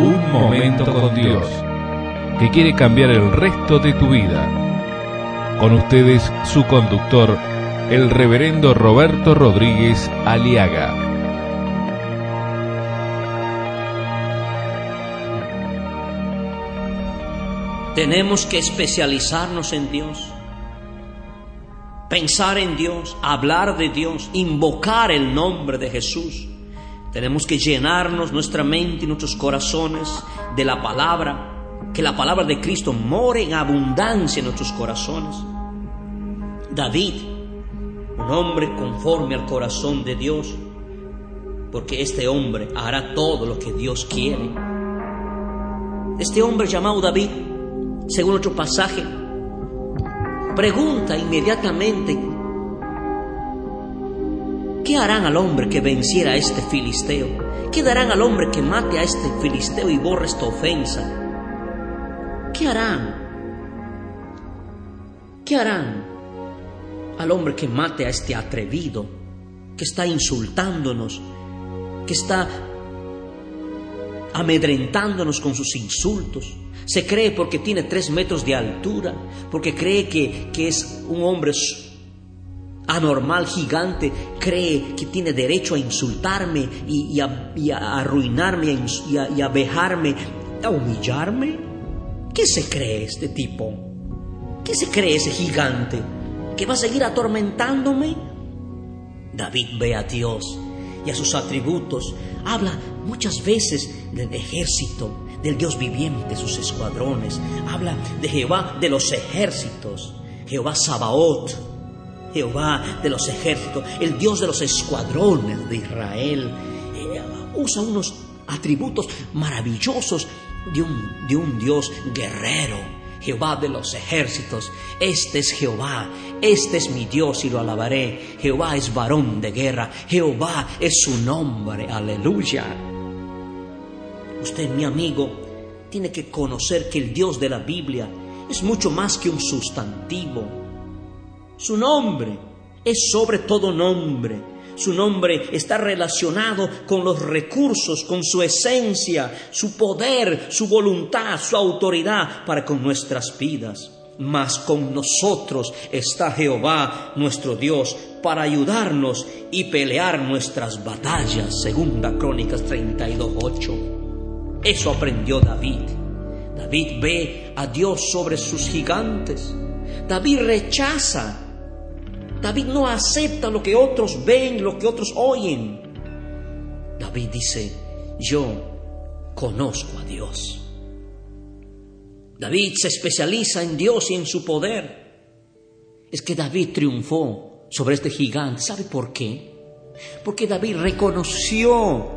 Un momento con Dios, que quiere cambiar el resto de tu vida. Con ustedes, su conductor, el reverendo Roberto Rodríguez Aliaga. Tenemos que especializarnos en Dios, pensar en Dios, hablar de Dios, invocar el nombre de Jesús. Tenemos que llenarnos nuestra mente y nuestros corazones de la palabra, que la palabra de Cristo more en abundancia en nuestros corazones. David, un hombre conforme al corazón de Dios, porque este hombre hará todo lo que Dios quiere. Este hombre llamado David según otro pasaje, pregunta inmediatamente, ¿qué harán al hombre que venciera a este filisteo? ¿Qué darán al hombre que mate a este filisteo y borre esta ofensa? ¿Qué harán? ¿Qué harán al hombre que mate a este atrevido, que está insultándonos, que está amedrentándonos con sus insultos? Se cree porque tiene tres metros de altura, porque cree que, es un hombre anormal, gigante, cree que tiene derecho a insultarme y, a, arruinarme y a, y a vejarme, a humillarme. ¿Qué se cree este tipo? ¿Qué se cree ese gigante? ¿Que va a seguir atormentándome? David ve a Dios y a sus atributos. Habla muchas veces del ejército, del Dios viviente, sus escuadrones. Habla de Jehová de los ejércitos, Jehová Sabaoth, Jehová de los ejércitos, el Dios de los escuadrones de Israel. Eh, usa unos atributos maravillosos de un, de un Dios guerrero. Jehová de los ejércitos, este es Jehová, este es mi Dios y lo alabaré. Jehová es varón de guerra, Jehová es su nombre, aleluya. Usted, mi amigo, tiene que conocer que el Dios de la Biblia es mucho más que un sustantivo. Su nombre es sobre todo nombre. Su nombre está relacionado con los recursos, con su esencia, su poder, su voluntad, su autoridad para con nuestras vidas. Mas con nosotros está Jehová nuestro Dios para ayudarnos y pelear nuestras batallas. Segunda Crónicas 32.8. Eso aprendió David. David ve a Dios sobre sus gigantes. David rechaza. David no acepta lo que otros ven, lo que otros oyen. David dice, yo conozco a Dios. David se especializa en Dios y en su poder. Es que David triunfó sobre este gigante. ¿Sabe por qué? Porque David reconoció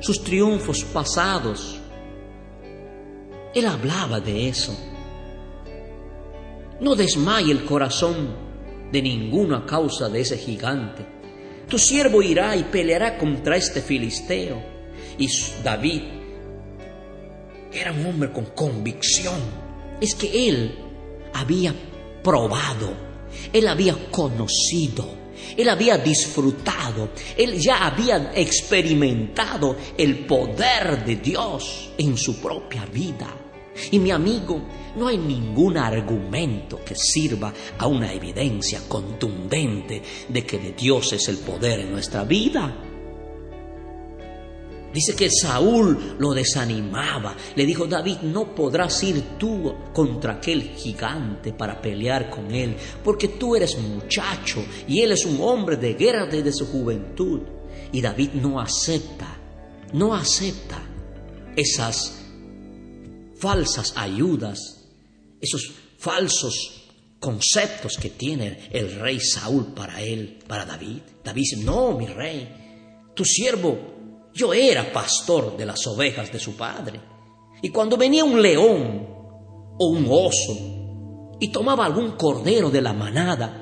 sus triunfos pasados. Él hablaba de eso. No desmaye el corazón de ninguna causa de ese gigante. Tu siervo irá y peleará contra este filisteo. Y David era un hombre con convicción. Es que él había probado, él había conocido él había disfrutado, él ya había experimentado el poder de Dios en su propia vida. Y mi amigo, no hay ningún argumento que sirva a una evidencia contundente de que de Dios es el poder en nuestra vida. Dice que Saúl lo desanimaba. Le dijo, David, no podrás ir tú contra aquel gigante para pelear con él, porque tú eres muchacho y él es un hombre de guerra desde su juventud. Y David no acepta, no acepta esas falsas ayudas, esos falsos conceptos que tiene el rey Saúl para él, para David. David dice, no, mi rey, tu siervo yo era pastor de las ovejas de su padre. Y cuando venía un león o un oso y tomaba algún cordero de la manada,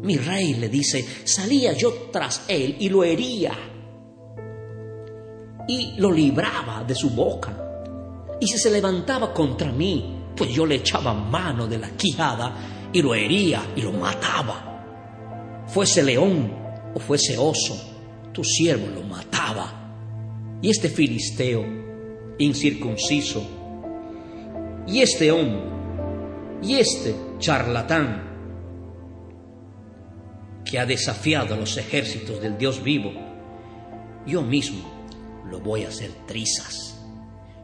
mi rey le dice, salía yo tras él y lo hería y lo libraba de su boca. Y si se levantaba contra mí, pues yo le echaba mano de la quijada y lo hería y lo mataba. Fuese león o fuese oso, tu siervo lo mataba y este filisteo incircunciso, y este hombre, y este charlatán que ha desafiado a los ejércitos del Dios vivo, yo mismo lo voy a hacer trizas.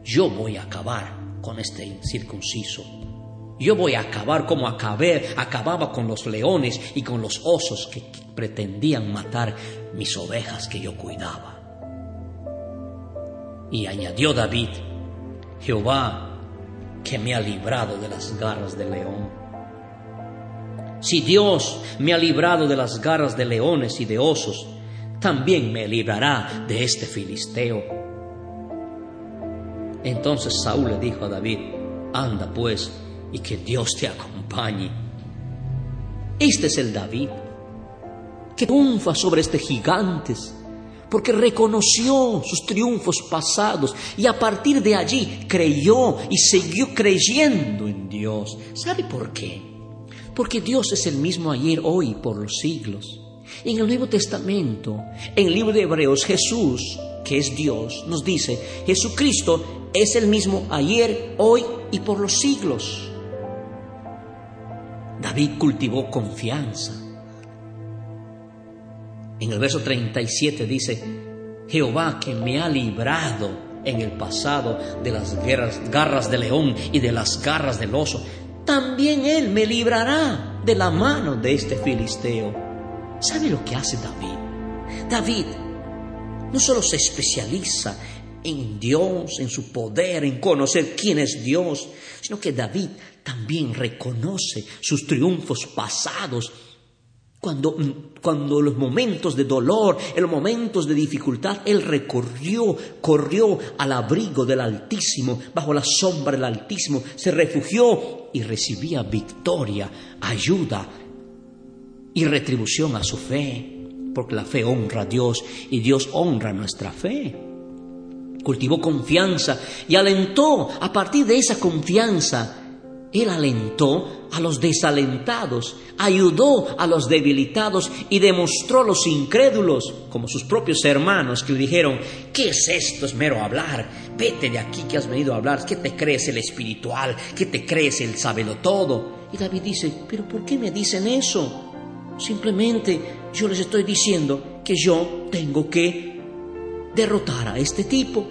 Yo voy a acabar con este incircunciso. Yo voy a acabar como acabé, acababa con los leones y con los osos que pretendían matar mis ovejas que yo cuidaba. Y añadió David, Jehová que me ha librado de las garras del león. Si Dios me ha librado de las garras de leones y de osos, también me librará de este filisteo. Entonces Saúl le dijo a David, anda pues y que Dios te acompañe. Este es el David que triunfa sobre este gigantes, porque reconoció sus triunfos pasados y a partir de allí creyó y siguió creyendo en Dios. ¿Sabe por qué? Porque Dios es el mismo ayer, hoy, por los siglos. En el Nuevo Testamento, en el libro de Hebreos, Jesús, que es Dios, nos dice, Jesucristo es el mismo ayer, hoy y por los siglos. David cultivó confianza. En el verso 37 dice, Jehová que me ha librado en el pasado de las garras del león y de las garras del oso, también Él me librará de la mano de este filisteo. ¿Sabe lo que hace David? David no solo se especializa en Dios, en su poder, en conocer quién es Dios, sino que David también reconoce sus triunfos pasados. Cuando, cuando los momentos de dolor, en los momentos de dificultad, Él recorrió, corrió al abrigo del Altísimo, bajo la sombra del Altísimo, se refugió y recibía victoria, ayuda y retribución a su fe, porque la fe honra a Dios y Dios honra nuestra fe. Cultivó confianza y alentó a partir de esa confianza él alentó a los desalentados, ayudó a los debilitados y demostró a los incrédulos, como sus propios hermanos, que le dijeron, ¿qué es esto? Es mero hablar. Vete de aquí que has venido a hablar. ¿Qué te crees el espiritual? ¿Qué te crees el sábelo todo? Y David dice, ¿pero por qué me dicen eso? Simplemente yo les estoy diciendo que yo tengo que derrotar a este tipo.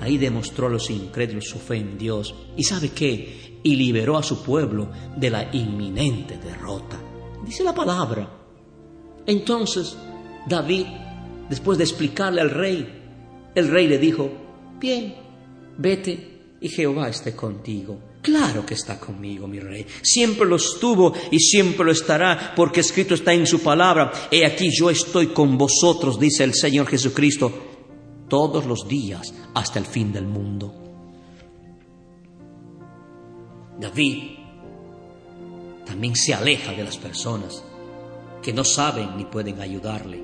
Ahí demostró a los incrédulos su fe en Dios. ¿Y sabe qué? Y liberó a su pueblo de la inminente derrota. Dice la palabra. Entonces, David, después de explicarle al rey, el rey le dijo, bien, vete y Jehová esté contigo. Claro que está conmigo, mi rey. Siempre lo estuvo y siempre lo estará, porque escrito está en su palabra. He aquí yo estoy con vosotros, dice el Señor Jesucristo todos los días hasta el fin del mundo. David también se aleja de las personas que no saben ni pueden ayudarle.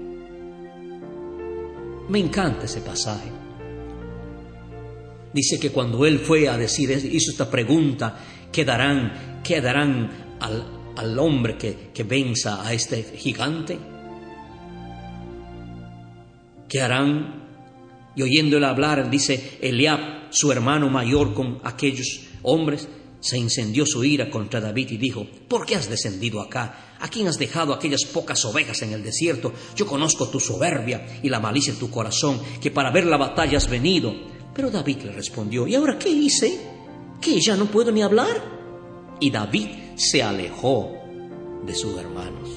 Me encanta ese pasaje. Dice que cuando él fue a decir, hizo esta pregunta, ¿qué darán, qué darán al, al hombre que, que venza a este gigante? ¿Qué harán y oyéndole hablar, dice Eliab, su hermano mayor con aquellos hombres, se incendió su ira contra David y dijo, ¿por qué has descendido acá? ¿A quién has dejado aquellas pocas ovejas en el desierto? Yo conozco tu soberbia y la malicia en tu corazón, que para ver la batalla has venido. Pero David le respondió, ¿y ahora qué hice? ¿Que ya no puedo ni hablar? Y David se alejó de sus hermanos.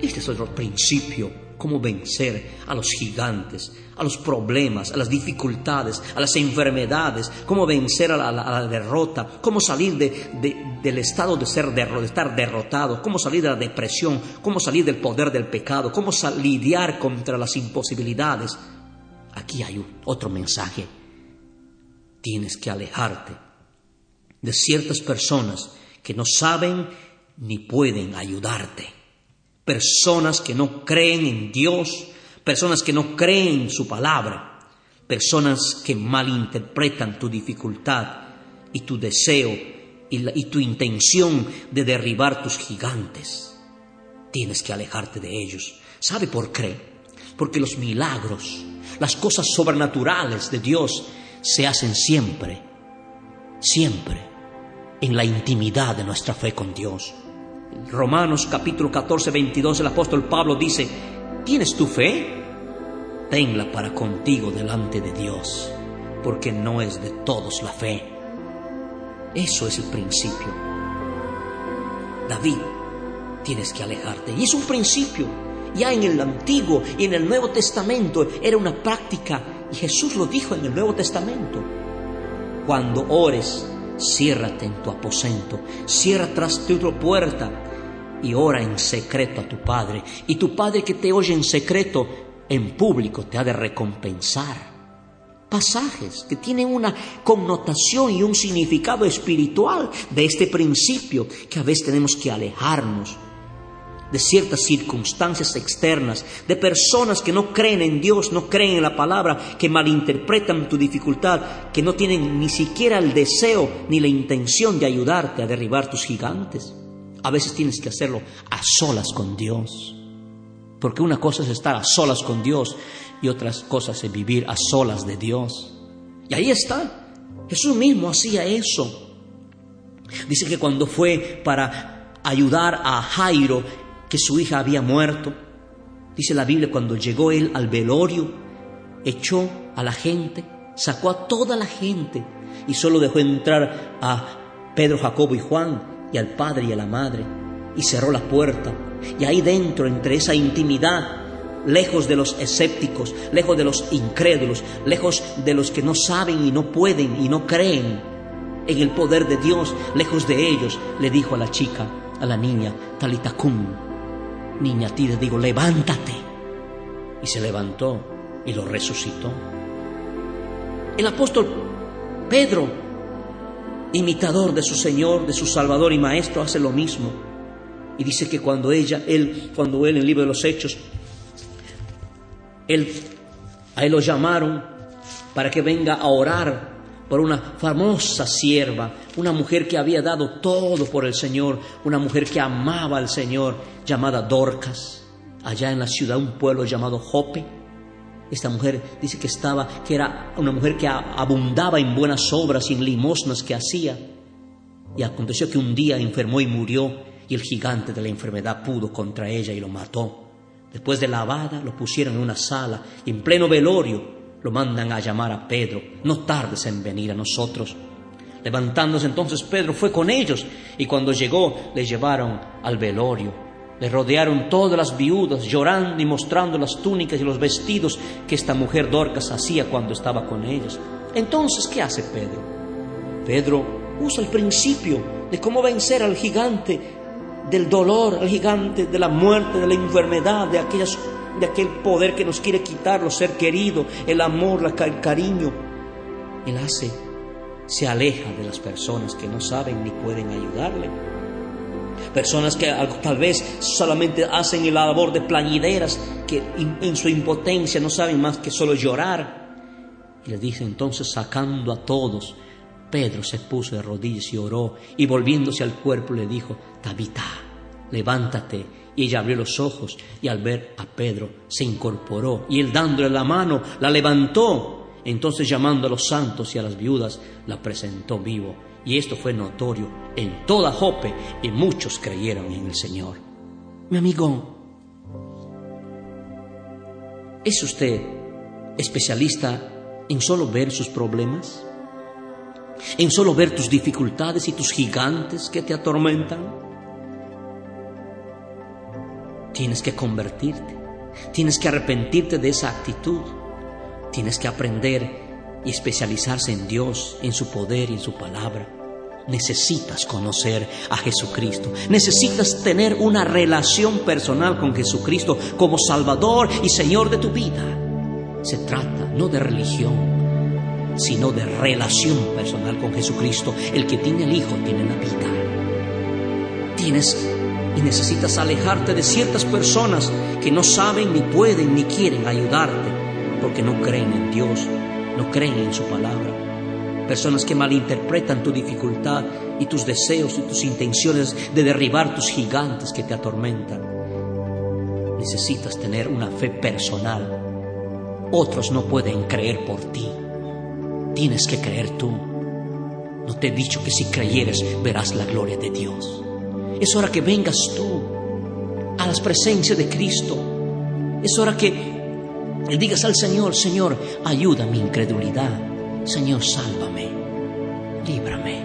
Este es otro principio cómo vencer a los gigantes, a los problemas, a las dificultades, a las enfermedades, cómo vencer a la, derrota, cómo salir del estado de, ser de estar derrotado, cómo salir de la depresión, cómo salir del poder del pecado, cómo lidiar contra las imposibilidades. Aquí hay otro mensaje. Tienes que alejarte de ciertas personas que no saben ni pueden ayudarte personas que no creen en Dios, personas que no creen en su palabra, personas que malinterpretan tu dificultad y tu deseo y, tu intención de derribar tus gigantes. Tienes que alejarte de ellos. ¿Sabe por qué? porque los milagros, las cosas sobrenaturales de Dios se hacen siempre, siempre en la intimidad de nuestra fe con Dios. Romanos capítulo 14, 22, el apóstol Pablo dice, ¿tienes tu fe? Tenla para contigo delante de Dios, porque no es de todos la fe. Eso es el principio. David, tienes que alejarte. Y es un principio. Ya en el Antiguo y en el Nuevo Testamento era una práctica. Y Jesús lo dijo en el Nuevo Testamento. Cuando ores, ciérrate en tu aposento, cierra tras tu puerta y ora en secreto a tu Padre. Y tu Padre que te oye en secreto, en público te ha de recompensar. Pasajes que tienen una connotación y un significado espiritual de este principio que a veces tenemos que alejarnos de ciertas circunstancias externas, de personas que no creen en Dios, no creen en la palabra, que malinterpretan tu dificultad, que no tienen ni siquiera el deseo ni la intención de ayudarte a derribar tus gigantes. A veces tienes que hacerlo a solas con Dios. Porque una cosa es estar a solas con Dios y otras cosas es vivir a solas de Dios. Y ahí está. Jesús mismo hacía eso. Dice que cuando fue para ayudar a Jairo, que su hija había muerto, dice la Biblia, cuando llegó él al velorio, echó a la gente, sacó a toda la gente y solo dejó entrar a Pedro, Jacobo y Juan y al padre y a la madre, y cerró la puerta. Y ahí dentro, entre esa intimidad, lejos de los escépticos, lejos de los incrédulos, lejos de los que no saben y no pueden y no creen en el poder de Dios, lejos de ellos, le dijo a la chica, a la niña, Talitacum, niña, a ti te digo, levántate. Y se levantó y lo resucitó. El apóstol Pedro imitador de su Señor, de su Salvador y Maestro, hace lo mismo. Y dice que cuando ella, él, cuando él en el libro de los Hechos, él, a él lo llamaron para que venga a orar por una famosa sierva, una mujer que había dado todo por el Señor, una mujer que amaba al Señor, llamada Dorcas, allá en la ciudad, un pueblo llamado Jope. Esta mujer dice que estaba, que era una mujer que abundaba en buenas obras y en limosnas que hacía. Y aconteció que un día enfermó y murió, y el gigante de la enfermedad pudo contra ella y lo mató. Después de lavada, lo pusieron en una sala en pleno velorio lo mandan a llamar a Pedro. No tardes en venir a nosotros. Levantándose entonces Pedro fue con ellos y cuando llegó le llevaron al velorio le rodearon todas las viudas, llorando y mostrando las túnicas y los vestidos que esta mujer Dorcas hacía cuando estaba con ellos. Entonces, ¿qué hace Pedro? Pedro usa el principio de cómo vencer al gigante del dolor, al gigante de la muerte, de la enfermedad, de, aquellas, de aquel poder que nos quiere quitar, los ser querido, el amor, el cariño. Él hace, se aleja de las personas que no saben ni pueden ayudarle Personas que tal vez solamente hacen el labor de plañideras, que en su impotencia no saben más que solo llorar. Y le dice entonces, sacando a todos, Pedro se puso de rodillas y oró, y volviéndose al cuerpo le dijo, Tabita, levántate. Y ella abrió los ojos y al ver a Pedro se incorporó y él dándole la mano la levantó. Entonces llamando a los santos y a las viudas la presentó vivo y esto fue notorio en toda Jope y muchos creyeron en el Señor. Mi amigo, ¿es usted especialista en solo ver sus problemas? ¿En solo ver tus dificultades y tus gigantes que te atormentan? Tienes que convertirte, tienes que arrepentirte de esa actitud, tienes que aprender y especializarse en Dios, en su poder y en su palabra. Necesitas conocer a Jesucristo. Necesitas tener una relación personal con Jesucristo como Salvador y Señor de tu vida. Se trata no de religión, sino de relación personal con Jesucristo. El que tiene el Hijo tiene la vida. Tienes y necesitas alejarte de ciertas personas que no saben, ni pueden, ni quieren ayudarte, porque no creen en Dios, no creen en su palabra personas que malinterpretan tu dificultad y tus deseos y tus intenciones de derribar tus gigantes que te atormentan. necesitas tener una fe personal. Otros no pueden creer por ti. Tienes que creer tú. No te he dicho que si creyeres verás la gloria de Dios. Es hora que vengas tú a las presencias de Cristo. Es hora que le digas al Señor, Señor, ayuda mi incredulidad. Señor, sálvame, líbrame.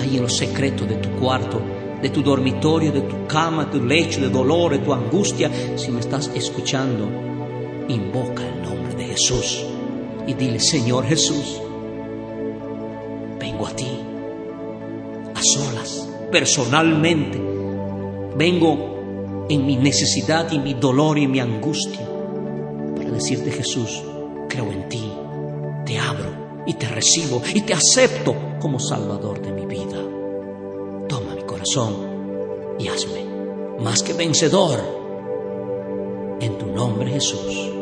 Ahí en los secretos de tu cuarto, de tu dormitorio, de tu cama, de tu lecho de dolor, de tu angustia, si me estás escuchando, invoca el nombre de Jesús y dile, Señor Jesús, vengo a ti, a solas, personalmente, vengo en mi necesidad y mi dolor y mi angustia para decirte Jesús, creo en ti, te abro y te recibo y te acepto como Salvador de mi vida. Toma mi corazón y hazme más que vencedor en tu nombre Jesús.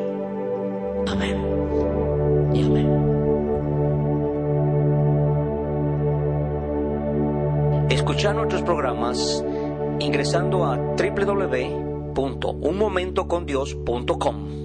Escuchar nuestros programas ingresando a www.unmomentocondios.com.